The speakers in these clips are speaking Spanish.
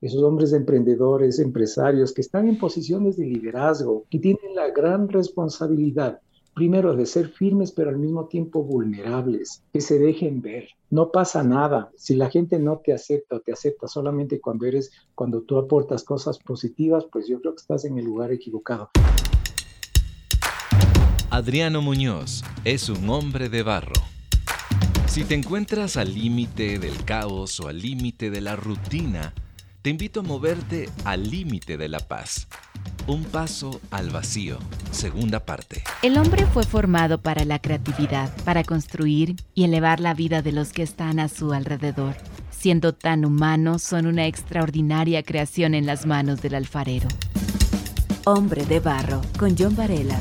esos hombres emprendedores, empresarios que están en posiciones de liderazgo, que tienen la gran responsabilidad, primero, de ser firmes, pero al mismo tiempo vulnerables, que se dejen ver. No pasa nada. Si la gente no te acepta o te acepta solamente cuando eres, cuando tú aportas cosas positivas, pues yo creo que estás en el lugar equivocado. Adriano Muñoz es un hombre de barro. Si te encuentras al límite del caos o al límite de la rutina, te invito a moverte al límite de la paz. Un paso al vacío, segunda parte. El hombre fue formado para la creatividad, para construir y elevar la vida de los que están a su alrededor. Siendo tan humanos, son una extraordinaria creación en las manos del alfarero. Hombre de Barro, con John Varela.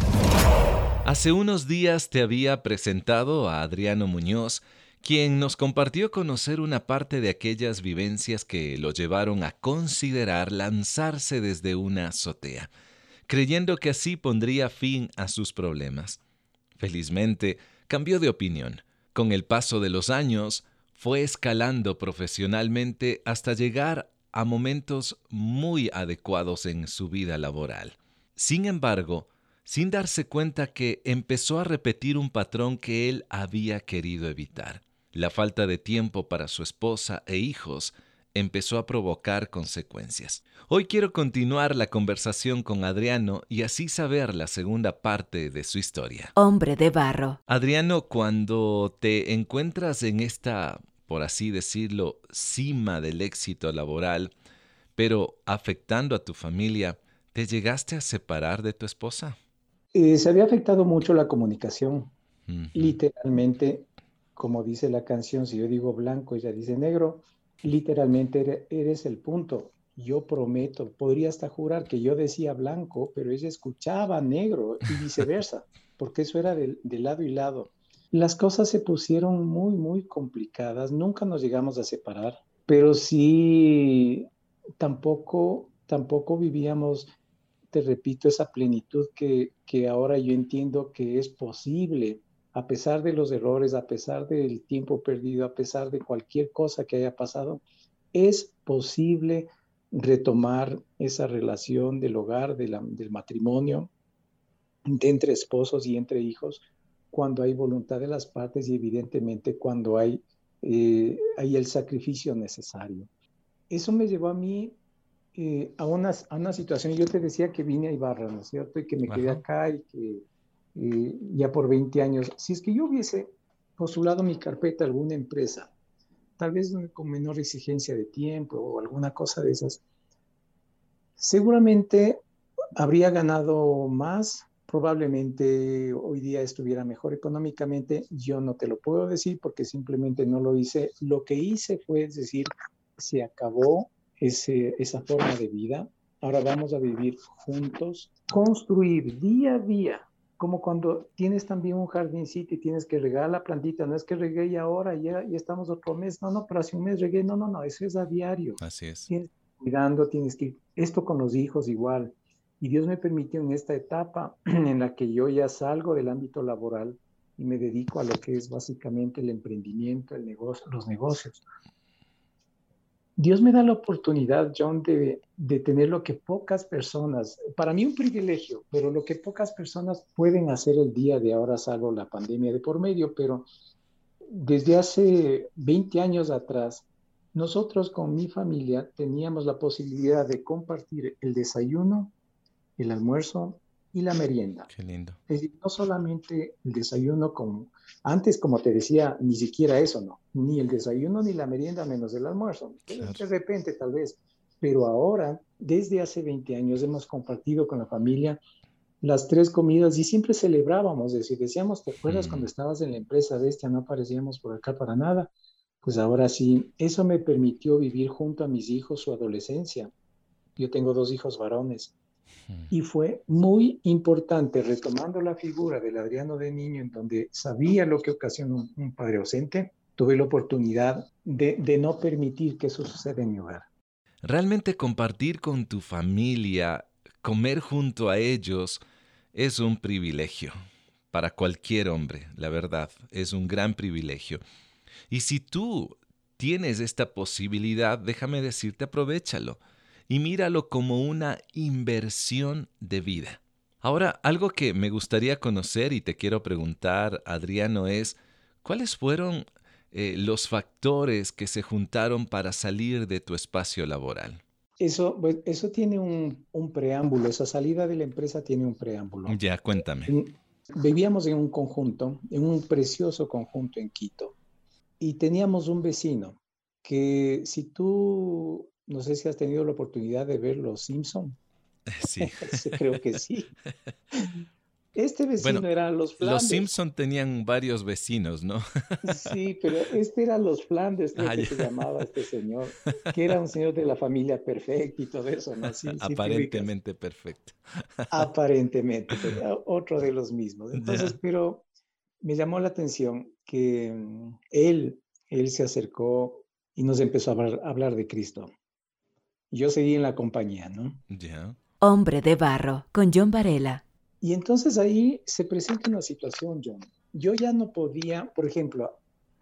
Hace unos días te había presentado a Adriano Muñoz, quien nos compartió conocer una parte de aquellas vivencias que lo llevaron a considerar lanzarse desde una azotea, creyendo que así pondría fin a sus problemas. Felizmente, cambió de opinión. Con el paso de los años, fue escalando profesionalmente hasta llegar a momentos muy adecuados en su vida laboral. Sin embargo, sin darse cuenta que empezó a repetir un patrón que él había querido evitar. La falta de tiempo para su esposa e hijos empezó a provocar consecuencias. Hoy quiero continuar la conversación con Adriano y así saber la segunda parte de su historia. Hombre de barro. Adriano, cuando te encuentras en esta, por así decirlo, cima del éxito laboral, pero afectando a tu familia, ¿te llegaste a separar de tu esposa? Eh, se había afectado mucho la comunicación. Literalmente como dice la canción, si yo digo blanco, ella dice negro, literalmente eres el punto. Yo prometo, podría hasta jurar que yo decía blanco, pero ella escuchaba negro y viceversa, porque eso era de, lado y lado. Las cosas se pusieron muy, muy complicadas, nunca nos llegamos a separar, pero sí tampoco, tampoco vivíamos, te repito, esa plenitud que, que ahora yo entiendo que es posible a pesar de los errores, a pesar del tiempo perdido, a pesar de cualquier cosa que haya pasado, es posible retomar esa relación del hogar, del matrimonio, de entre esposos y entre hijos, cuando hay voluntad de las partes y evidentemente cuando hay, eh, hay el sacrificio necesario. Eso me llevó a mí eh, a, una, a una situación, yo te decía que vine a Ibarra, ¿no es cierto? Y que me quedé acá y que eh, ya por 20 años, si es que yo hubiese postulado mi carpeta a alguna empresa, tal vez con menor exigencia de tiempo o alguna cosa de esas, seguramente habría ganado más, probablemente hoy día estuviera mejor económicamente, yo no te lo puedo decir porque simplemente no lo hice. Lo que hice fue decir, se acabó ese, esa forma de vida, ahora vamos a vivir juntos, construir día a día como cuando tienes también un jardincito y tienes que regar la plantita, no es que regué y ahora ya, ya estamos otro mes, no, no, pero hace un mes regué, no, no, no, eso es a diario. Así es. Tienes cuidando, tienes que, esto con los hijos igual. Y Dios me permitió en esta etapa en la que yo ya salgo del ámbito laboral y me dedico a lo que es básicamente el emprendimiento, el negocio, los negocios. Dios me da la oportunidad, John, de, tener lo que pocas personas, para mí un privilegio, pero lo que pocas personas pueden hacer el día de ahora, salvo la pandemia de por medio, pero desde hace 20 años atrás, nosotros con mi familia teníamos la posibilidad de compartir el desayuno, el almuerzo y la merienda. Qué lindo. Es decir, no solamente el desayuno con, antes como te decía, ni siquiera eso, no, ni el desayuno ni la merienda menos el almuerzo. De repente tal vez, pero ahora, desde hace 20 años hemos compartido con la familia las tres comidas y siempre celebrábamos, es decir, decíamos, ¿te acuerdas cuando mm. estabas en la empresa bestia, no aparecíamos por acá para nada? Pues ahora sí, eso me permitió vivir junto a mis hijos su adolescencia. Yo tengo dos hijos varones y fue muy importante, retomando la figura del Adriano de niño, en donde sabía lo que ocasionó un, padre ausente, tuve la oportunidad de, de no permitir que eso suceda en mi hogar. Realmente compartir con tu familia, comer junto a ellos, es un privilegio para cualquier hombre, la verdad, es un gran privilegio. Y si tú tienes esta posibilidad, déjame decirte, aprovechalo y míralo como una inversión de vida. Ahora, algo que me gustaría conocer y te quiero preguntar, Adriano, es, ¿cuáles fueron eh, los factores que se juntaron para salir de tu espacio laboral? Eso, pues, eso tiene un, un, preámbulo, esa salida de la empresa tiene un preámbulo. Ya, cuéntame. Vivíamos en un conjunto, en un precioso conjunto en Quito, y teníamos un vecino que si tú, no sé si has tenido la oportunidad de ver Los Simpson. Sí. Creo que sí. Este vecino era los Flanders. Los Simpson tenían varios vecinos, ¿no? Sí, pero este era los Flanders, creo ah, que se llamaba este señor, que era un señor de la familia perfecta y todo eso, ¿no? Aparentemente perfecto. Aparentemente, pero otro de los mismos. Entonces, pero me llamó la atención que mm, él, él se acercó y nos empezó a hablar, a hablar de Cristo. Yo seguí en la compañía, ¿no? Ya. Hombre de barro, con John Varela. Y entonces ahí se presenta una situación, John. Yo ya no podía, por ejemplo,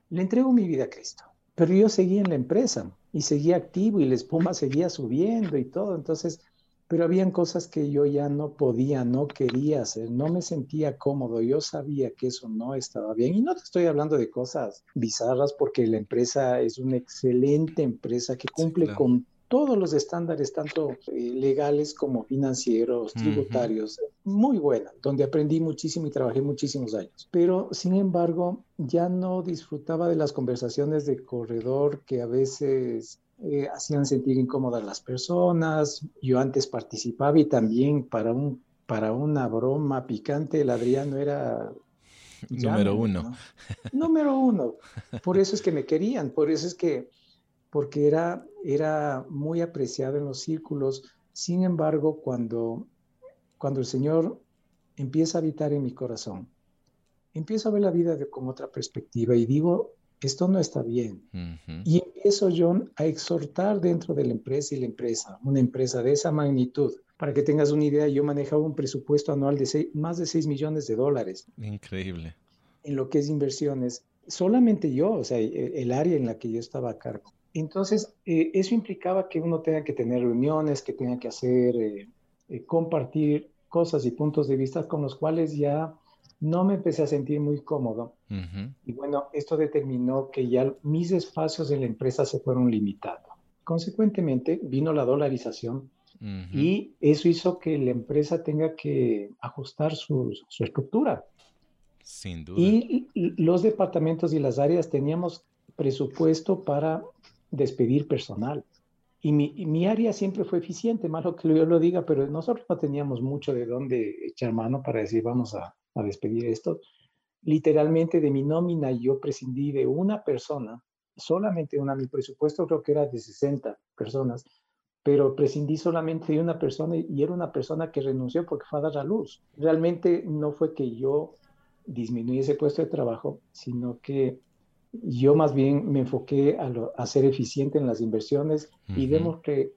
le entrego mi vida a Cristo, pero yo seguía en la empresa y seguía activo y la espuma seguía subiendo y todo. Entonces, pero habían cosas que yo ya no podía, no quería hacer, no me sentía cómodo, yo sabía que eso no estaba bien. Y no te estoy hablando de cosas bizarras porque la empresa es una excelente empresa que cumple con todos los estándares, tanto eh, legales como financieros, tributarios, muy buena, donde aprendí muchísimo y trabajé muchísimos años. Pero, sin embargo, ya no disfrutaba de las conversaciones de corredor que a veces eh, hacían sentir incómodas las personas. Yo antes participaba y también para, un, para una broma picante, el Adriano era Número uno. Número uno. Por eso es que me querían, por eso es que porque era, era muy apreciado en los círculos. Sin embargo, cuando, cuando el Señor empieza a habitar en mi corazón, empiezo a ver la vida con otra perspectiva y digo, esto no está bien. Y empiezo, John, a exhortar dentro de la empresa y la empresa, una empresa de esa magnitud. Para que tengas una idea, yo manejaba un presupuesto anual de más de 6 millones de dólares. Increíble. En lo que es inversiones. Solamente yo, o sea, el área en la que yo estaba a cargo. Entonces, eh, eso implicaba que uno tenga que tener reuniones, que tenga que hacer, eh, eh, compartir cosas y puntos de vista con los cuales ya no me empecé a sentir muy cómodo. Y bueno, esto determinó que ya mis espacios en la empresa se fueron limitando. Consecuentemente, vino la dolarización y eso hizo que la empresa tenga que ajustar su, su estructura. Sin duda. Y los departamentos y las áreas teníamos presupuesto para despedir personal. Y mi, área siempre fue eficiente, malo que yo lo diga, pero nosotros no teníamos mucho de dónde echar mano para decir vamos a, despedir esto. Literalmente de mi nómina yo prescindí de una persona, solamente una, mi presupuesto creo que era de 60 personas, pero prescindí solamente de una persona y era una persona que renunció porque fue a dar a luz. Realmente no fue que yo disminuí ese puesto de trabajo, sino que yo más bien me enfoqué a, ser eficiente en las inversiones y vemos que,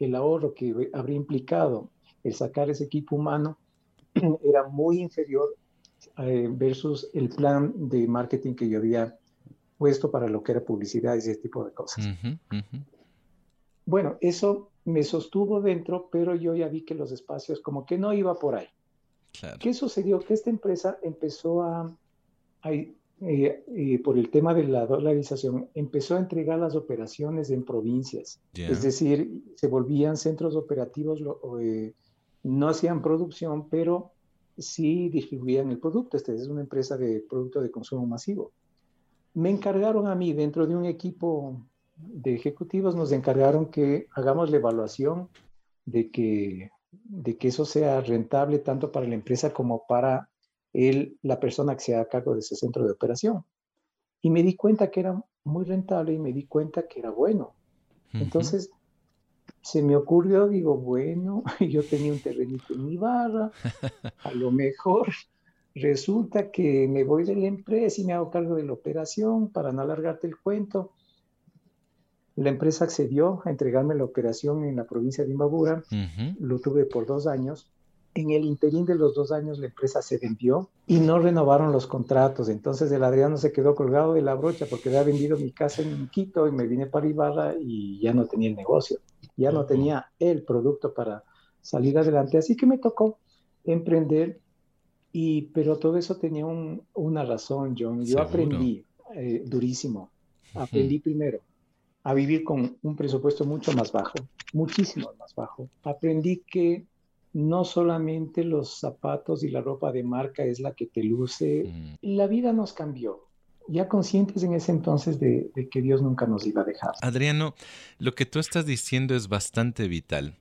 el ahorro que habría implicado el sacar ese equipo humano era muy inferior eh, versus el plan de marketing que yo había puesto para lo que era publicidad y ese tipo de cosas. Bueno, eso me sostuvo dentro, pero yo ya vi que los espacios como que no iba por ahí. ¿Qué sucedió? Que esta empresa empezó a, a eh, por el tema de la dolarización, empezó a entregar las operaciones en provincias. Es decir, se volvían centros operativos, eh, no hacían producción, pero sí distribuían el producto. Esta es una empresa de producto de consumo masivo. Me encargaron a mí, dentro de un equipo de ejecutivos, nos encargaron que hagamos la evaluación de que, de que eso sea rentable tanto para la empresa como para él, la persona que se haga cargo de ese centro de operación. Y me di cuenta que era muy rentable y me di cuenta que era bueno. Entonces, se me ocurrió, digo, bueno, yo tenía un terrenito en mi barra, a lo mejor resulta que me voy de la empresa y me hago cargo de la operación para no alargarte el cuento. La empresa accedió a entregarme la operación en la provincia de Imbabura, lo tuve por dos años En el interín de los dos años la empresa se vendió y no renovaron los contratos. Entonces el Adriano se quedó colgado de la brocha porque había vendido mi casa en Quito y me vine para Ibarra y ya no tenía el negocio, ya no tenía el producto para salir adelante. Así que me tocó emprender, y, pero todo eso tenía una razón, John. Yo aprendí eh, durísimo. Aprendí primero a vivir con un presupuesto mucho más bajo, muchísimo más bajo. Aprendí que no solamente los zapatos y la ropa de marca es la que te luce, la vida nos cambió. Ya conscientes en ese entonces de, de que Dios nunca nos iba a dejar. Adriano, lo que tú estás diciendo es bastante vital.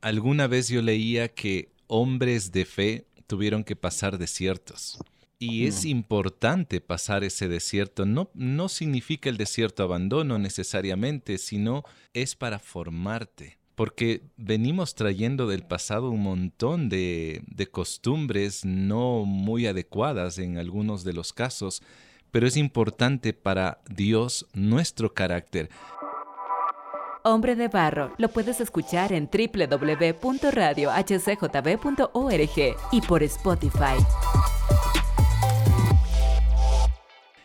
Alguna vez yo leía que hombres de fe tuvieron que pasar desiertos. Y es importante pasar ese desierto. No, no significa el desierto abandono necesariamente, sino es para formarte porque venimos trayendo del pasado un montón de, costumbres no muy adecuadas en algunos de los casos, pero es importante para Dios nuestro carácter. Hombre de Barro lo puedes escuchar en www.radiohcjb.org y por Spotify.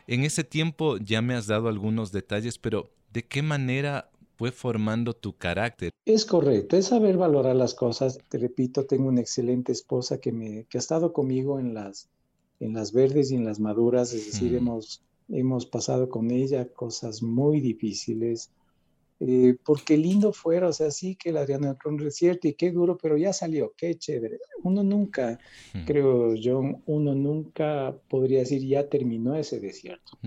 En ese tiempo ya me has dado algunos detalles, pero ¿de qué manera fue formando tu carácter. Es correcto, es saber valorar las cosas. Te repito, tengo una excelente esposa que, me, que ha estado conmigo en las, en las verdes y en las maduras, es decir, hemos, hemos pasado con ella cosas muy difíciles. Eh, porque lindo fuera, o sea, sí que el Adriano entró en desierto y qué duro, pero ya salió, qué chévere. Uno nunca, creo yo, uno nunca podría decir ya terminó ese desierto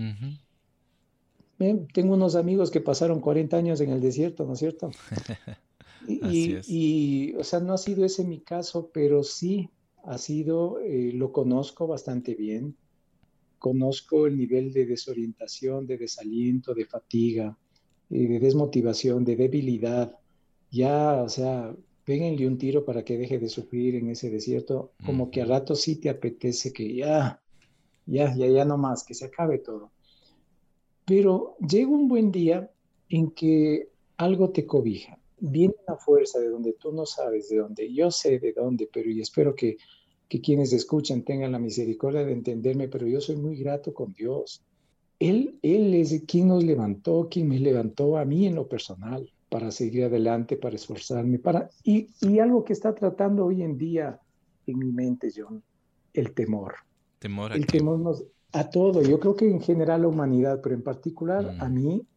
tengo unos amigos que pasaron 40 años en el desierto, ¿no es cierto? y, y, o sea, no ha sido ese mi caso, pero sí ha sido, eh, lo conozco bastante bien. Conozco el nivel de desorientación, de desaliento, de fatiga, eh, de desmotivación, de debilidad. Ya, o sea, péguenle un tiro para que deje de sufrir en ese desierto, como que a rato sí te apetece que ya, ya, ya, ya no más, que se acabe todo. Pero llega un buen día en que algo te cobija. Viene una fuerza de donde tú no sabes de dónde. Yo sé de dónde, pero y espero que, que quienes escuchan tengan la misericordia de entenderme, pero yo soy muy grato con Dios. Él, él es quien nos levantó, quien me levantó a mí en lo personal para seguir adelante, para esforzarme, para y, y algo que está tratando hoy en día en mi mente, John, el temor. Temor el temor nos, a todo, yo creo que en general la humanidad, pero en particular a mm. mí,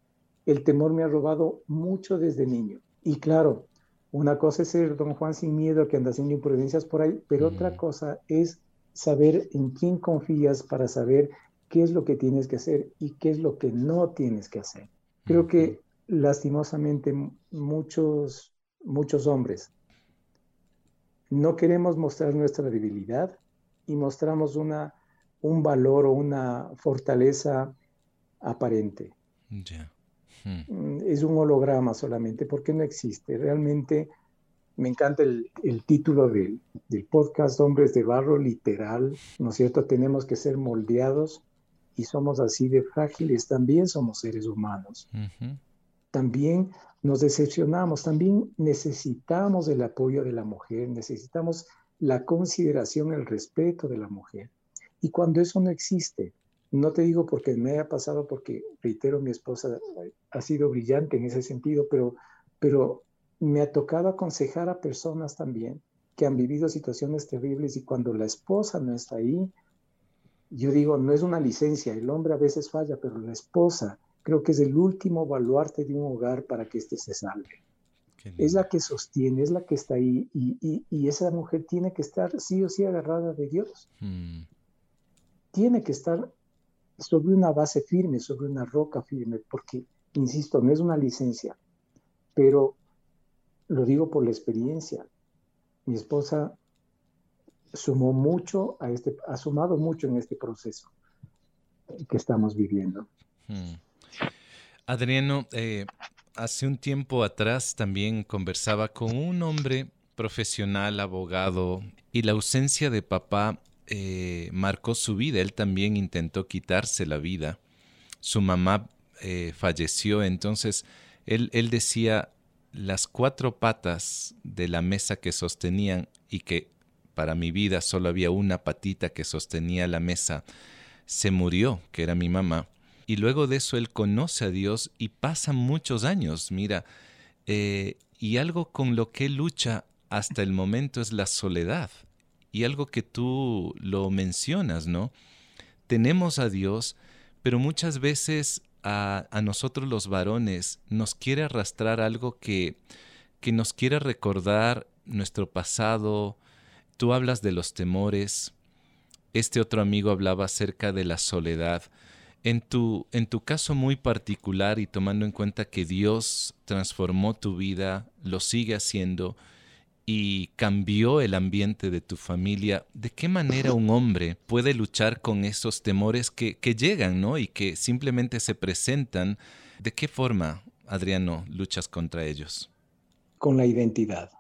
el temor me ha robado mucho desde niño. Y claro, una cosa es ser don Juan sin miedo que anda haciendo imprudencias por ahí, pero otra mm. cosa es saber en quién confías para saber qué es lo que tienes que hacer y qué es lo que no tienes que hacer. Creo que lastimosamente muchos, muchos hombres no queremos mostrar nuestra debilidad y mostramos una un valor o una fortaleza aparente. Hmm. Mm, es un holograma solamente, porque no existe. Realmente me encanta el, título del, podcast Hombres de Barro, literal, ¿no es cierto? Tenemos que ser moldeados y somos así de frágiles, también somos seres humanos. También nos decepcionamos, también necesitamos el apoyo de la mujer, necesitamos la consideración, el respeto de la mujer. Y cuando eso no existe, no te digo porque me haya pasado, porque reitero, mi esposa ha sido brillante en ese sentido, pero, pero me ha tocado aconsejar a personas también que han vivido situaciones terribles y cuando la esposa no está ahí, yo digo, no es una licencia, el hombre a veces falla, pero la esposa creo que es el último baluarte de un hogar para que éste se salve. Es la que sostiene, es la que está ahí y, y, esa mujer tiene que estar sí o sí agarrada de Dios. Hmm tiene que estar sobre una base firme, sobre una roca firme, porque, insisto, no es una licencia, pero lo digo por la experiencia. Mi esposa sumó mucho a este, ha sumado mucho en este proceso que estamos viviendo. Hmm. Adriano, eh, hace un tiempo atrás también conversaba con un hombre profesional, abogado, y la ausencia de papá eh, marcó su vida. Él también intentó quitarse la vida. Su mamá eh, falleció, entonces él, decía las cuatro patas de la mesa que sostenían y que para mi vida solo había una patita que sostenía la mesa, se murió, que era mi mamá, y luego de eso él conoce a Dios y pasa muchos años, mira, eh, y algo con lo que lucha hasta el momento es la soledad. Y algo que tú lo mencionas, ¿no? Tenemos a Dios, pero muchas veces a, nosotros los varones nos quiere arrastrar algo que, que nos quiere recordar nuestro pasado. Tú hablas de los temores. Este otro amigo hablaba acerca de la soledad. En tu, en tu caso muy particular y tomando en cuenta que Dios transformó tu vida, lo sigue haciendo, y cambió el ambiente de tu familia, ¿de qué manera un hombre puede luchar con esos temores que, que llegan, ¿no? Y que simplemente se presentan. ¿De qué forma, Adriano, luchas contra ellos? Con la identidad.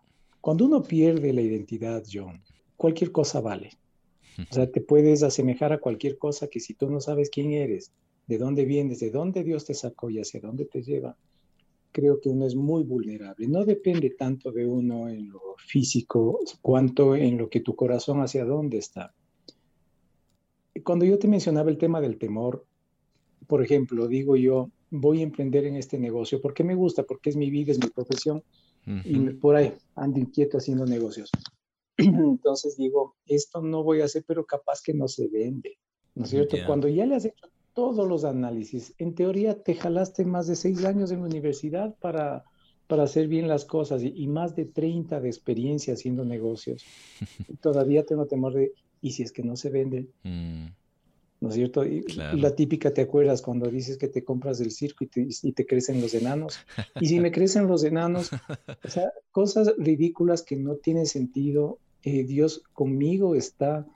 Cuando uno pierde la identidad, John, cualquier cosa vale. O sea, te puedes asemejar a cualquier cosa que si tú no sabes quién eres, de dónde vienes, de dónde Dios te sacó y hacia dónde te lleva, creo que uno es muy vulnerable. No depende tanto de uno en lo físico cuanto en lo que tu corazón hacia dónde está. Cuando yo te mencionaba el tema del temor, por ejemplo, digo yo, voy a emprender en este negocio porque me gusta, porque es mi vida, es mi profesión, y por ahí ando inquieto haciendo negocios. Entonces digo, esto no voy a hacer, pero capaz que no se vende, ¿no es cierto? Cuando ya le has hecho todos los análisis. En teoría te jalaste más de seis años en la universidad para, para hacer bien las cosas y, más de 30 de experiencia haciendo negocios. todavía tengo temor de, ¿y si es que no se vende? Mm. ¿No es cierto? Y, la típica, ¿te acuerdas cuando dices que te compras del circo y te, crecen los enanos? Y si me crecen los enanos, o sea, cosas ridículas que no tienen sentido. Eh, Dios conmigo está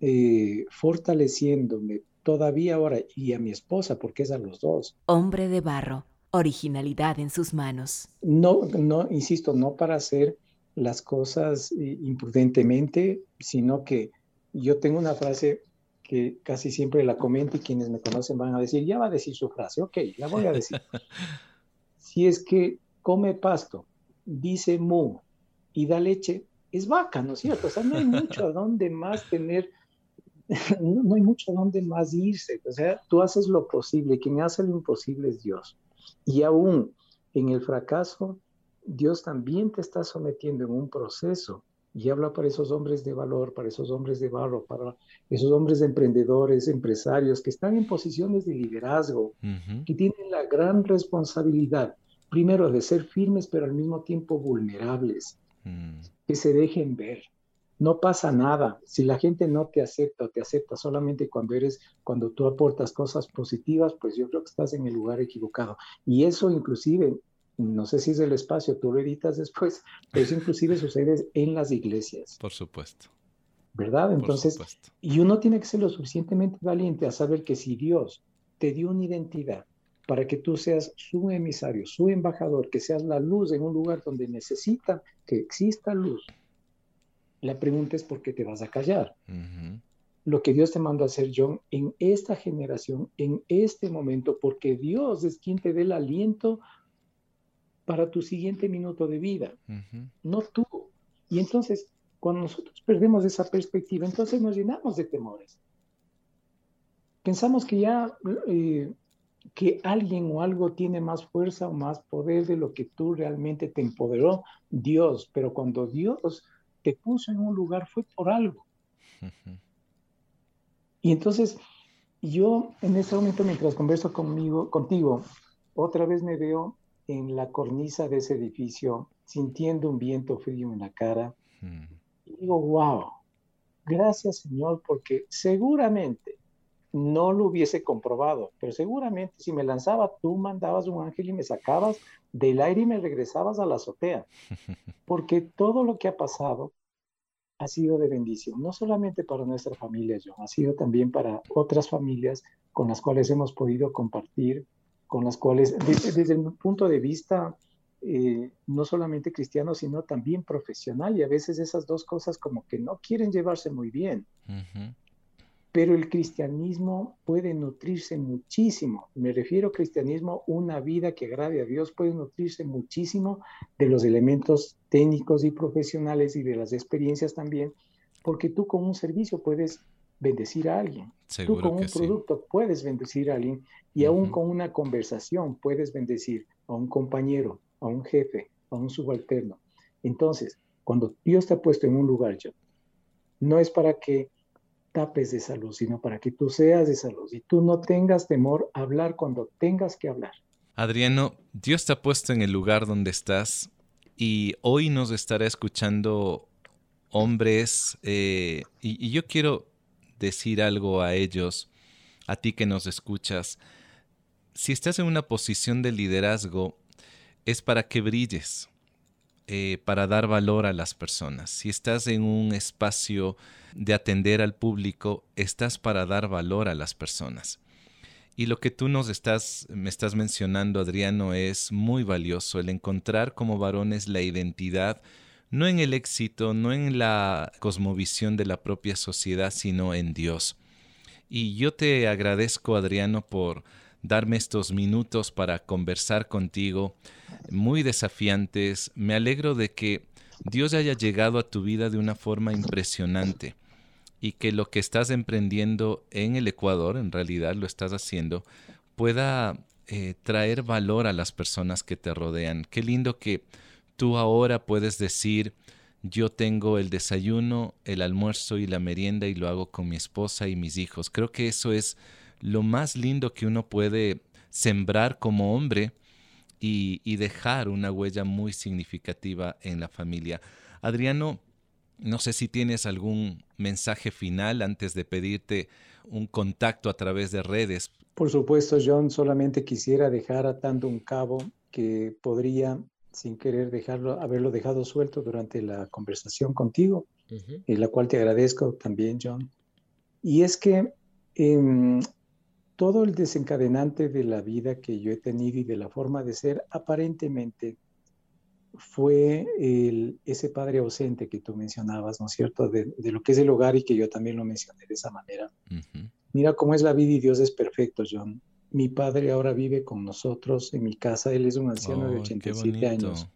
eh, fortaleciéndome, todavía ahora y a mi esposa, porque es a los dos. Hombre de barro, originalidad en sus manos. No, no, insisto, no para hacer las cosas eh, imprudentemente, sino que yo tengo una frase que casi siempre la comento y quienes me conocen van a decir, ya va a decir su frase, ok, la voy a decir. si es que come pasto, dice mu y da leche, es vaca, ¿no es cierto? O sea, no hay mucho a dónde más tener no, hay mucho donde más irse. O sea, tú haces lo posible, quien hace lo imposible es Dios. Y aún en el fracaso, Dios también te está sometiendo en un proceso. Y habla para esos hombres de valor, para esos hombres de barro, para esos hombres emprendedores, empresarios que están en posiciones de liderazgo, que tienen la gran responsabilidad, primero, de ser firmes, pero al mismo tiempo vulnerables, mm. que se dejen ver, no pasa nada. Si la gente no te acepta o te acepta solamente cuando eres, cuando tú aportas cosas positivas, pues yo creo que estás en el lugar equivocado. Y eso inclusive, no sé si es el espacio, tú lo editas después, pero eso inclusive sucede en las iglesias. Por supuesto. ¿Verdad? Entonces, y uno tiene que ser lo suficientemente valiente a saber que si Dios te dio una identidad para que tú seas su emisario, su embajador, que seas la luz en un lugar donde necesita que exista luz, la pregunta es por qué te vas a callar. Lo que Dios te manda a hacer, John, en esta generación, en este momento, porque Dios es quien te dé el aliento para tu siguiente minuto de vida, no tú. Y entonces, cuando nosotros perdemos esa perspectiva, entonces nos llenamos de temores. Pensamos que ya eh, que alguien o algo tiene más fuerza o más poder de lo que tú realmente te empoderó Dios, pero cuando Dios te puso en un lugar fue por algo. Y entonces, yo en ese momento, mientras converso conmigo, contigo, otra vez me veo en la cornisa de ese edificio, sintiendo un viento frío en la cara. Y digo, wow, gracias Señor, porque seguramente no lo hubiese comprobado, pero seguramente si me lanzaba, tú mandabas un ángel y me sacabas del aire y me regresabas a la azotea, porque todo lo que ha pasado ha sido de bendición, no solamente para nuestra familia, John, ha sido también para otras familias con las cuales hemos podido compartir, con las cuales, desde, el punto de vista eh, no solamente cristiano, sino también profesional, y a veces esas dos cosas como que no quieren llevarse muy bien. Pero el cristianismo puede nutrirse muchísimo. Me refiero a cristianismo, una vida que agrade a Dios puede nutrirse muchísimo de los elementos técnicos y profesionales y de las experiencias también, porque tú con un servicio puedes bendecir a alguien. tú con un producto puedes bendecir a alguien y aún con una conversación puedes bendecir a un compañero, a un jefe, a un subalterno. Entonces, cuando Dios te ha puesto en un lugar, yo, no es para que tapes de salud, sino para que tú seas de salud y tú no tengas temor a hablar cuando tengas que hablar. Adriano, Dios te ha puesto en el lugar donde estás y hoy nos estará escuchando hombres eh, y, y yo quiero decir algo a ellos, a ti que nos escuchas. Si estás en una posición de liderazgo, es para que brilles, eh, para dar valor a las personas. Si estás en un espacio de atender al público, estás para dar valor a las personas. Y lo que tú nos estás, me estás mencionando, Adriano, es muy valioso, el encontrar como varones la identidad, no en el éxito, no en la cosmovisión de la propia sociedad, sino en Dios. Y yo te agradezco, Adriano, por darme estos minutos para conversar contigo, muy desafiantes. Me alegro de que Dios haya llegado a tu vida de una forma impresionante y que lo que estás emprendiendo en el Ecuador, en realidad lo estás haciendo, pueda eh, traer valor a las personas que te rodean. Qué lindo que tú ahora puedes decir, yo tengo el desayuno, el almuerzo y la merienda y lo hago con mi esposa y mis hijos. Creo que eso es lo más lindo que uno puede sembrar como hombre y, dejar una huella muy significativa en la familia. Adriano, no sé si tienes algún mensaje final antes de pedirte un contacto a través de redes. Por supuesto, John, solamente quisiera dejar atando un cabo que podría, sin querer dejarlo, haberlo dejado suelto durante la conversación contigo, en la cual te agradezco también, John. Y es que em, todo el desencadenante de la vida que yo he tenido y de la forma de ser, aparentemente fue el, ese padre ausente que tú mencionabas, ¿no es cierto? De, lo que es el hogar y que yo también lo mencioné de esa manera. Mira cómo es la vida y Dios es perfecto, John. Mi padre ahora vive con nosotros en mi casa, él es un anciano de 87 años.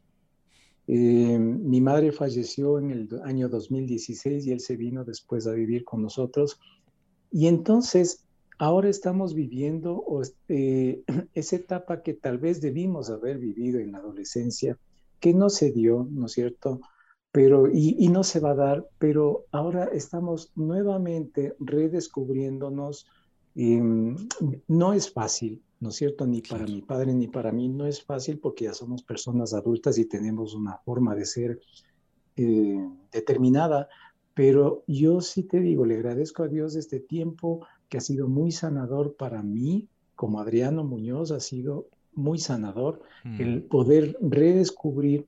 Eh, mi madre falleció en el año 2016 y él se vino después a vivir con nosotros. Y entonces ahora estamos viviendo eh, esa etapa que tal vez debimos haber vivido en la adolescencia, que no se dio, ¿no es cierto? Pero, y, no se va a dar, pero ahora estamos nuevamente redescubriéndonos. Em, no es fácil, ¿no es cierto? Ni para mi padre ni para mí no es fácil porque ya somos personas adultas y tenemos una forma de ser eh, determinada, pero yo sí te digo, le agradezco a Dios este tiempo, que ha sido muy sanador para mí, como Adriano Muñoz, ha sido muy sanador el mm. poder redescubrir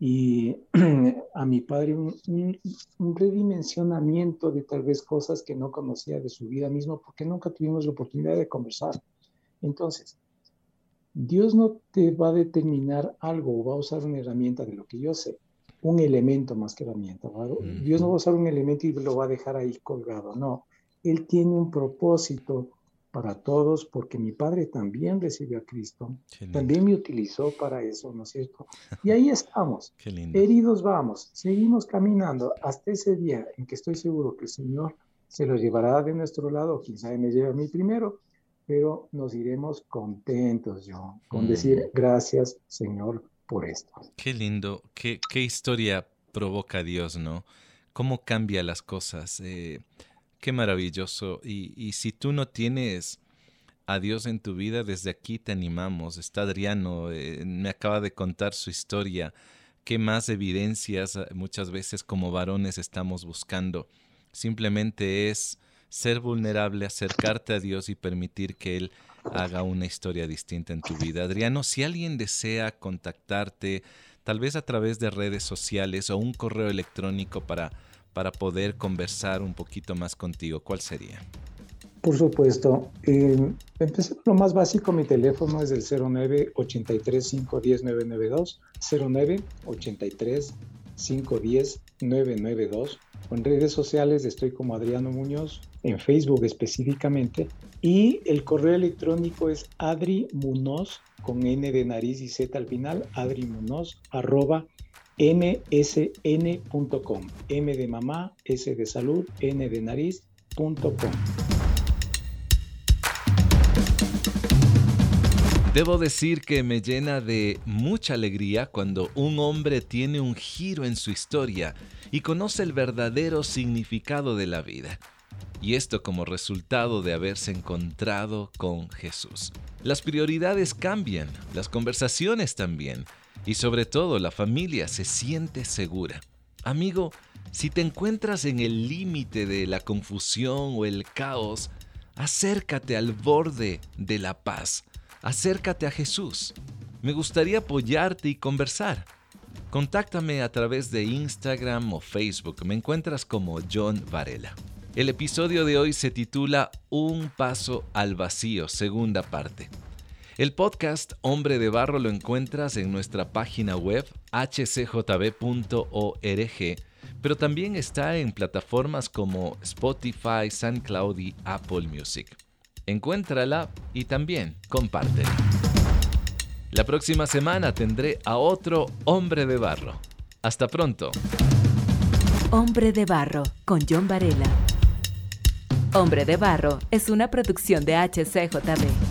y a mi padre un, redimensionamiento de tal vez cosas que no conocía de su vida mismo porque nunca tuvimos la oportunidad de conversar. Entonces, Dios no te va a determinar algo o va a usar una herramienta de lo que yo sé, un elemento más que herramienta. Dios no va a usar un elemento y lo va a dejar ahí colgado, no. Él tiene un propósito para todos, porque mi padre también recibió a Cristo, también me utilizó para eso, ¿no es cierto? Y ahí estamos, heridos vamos, seguimos caminando hasta ese día en que estoy seguro que el Señor se lo llevará de nuestro lado, sabe me lleva a mí primero, pero nos iremos contentos, yo, con mm. decir gracias, Señor, por esto. Qué lindo, qué, qué historia provoca Dios, ¿no? Cómo cambia las cosas. Eh, Qué maravilloso. Y, si tú no tienes a Dios en tu vida, desde aquí te animamos. Está Adriano, eh, me acaba de contar su historia. ¿Qué más evidencias eh, muchas veces como varones estamos buscando? Simplemente es ser vulnerable, acercarte a Dios y permitir que Él haga una historia distinta en tu vida. Adriano, si alguien desea contactarte, tal vez a través de redes sociales o un correo electrónico para para poder conversar un poquito más contigo, ¿cuál sería? Por supuesto. Eh, empecé lo más básico, mi teléfono es el 09 83 510 992, 09 83 510 992. En redes sociales estoy como Adriano Muñoz, en Facebook específicamente, y el correo electrónico es adrimunoz con N de nariz y Z al final, adrimunoz arroba msn.com. M de mamá, S de salud, N de nariz.com. Debo decir que me llena de mucha alegría cuando un hombre tiene un giro en su historia y conoce el verdadero significado de la vida. Y esto como resultado de haberse encontrado con Jesús. Las prioridades cambian, las conversaciones también, y sobre todo la familia se siente segura. Amigo, si te encuentras en el límite de la confusión o el caos, acércate al borde de la paz acércate a Jesús. Me gustaría apoyarte y conversar. Contáctame a través de Instagram o Facebook. Me encuentras como John Varela. El episodio de hoy se titula Un paso al vacío, segunda parte. El podcast Hombre de Barro lo encuentras en nuestra página web hcjb.org, pero también está en plataformas como Spotify, SoundCloud y Apple Music encuéntrala y también compártela. La próxima semana tendré a otro hombre de barro. Hasta pronto. Hombre de barro con John Varela. Hombre de barro es una producción de HCJB.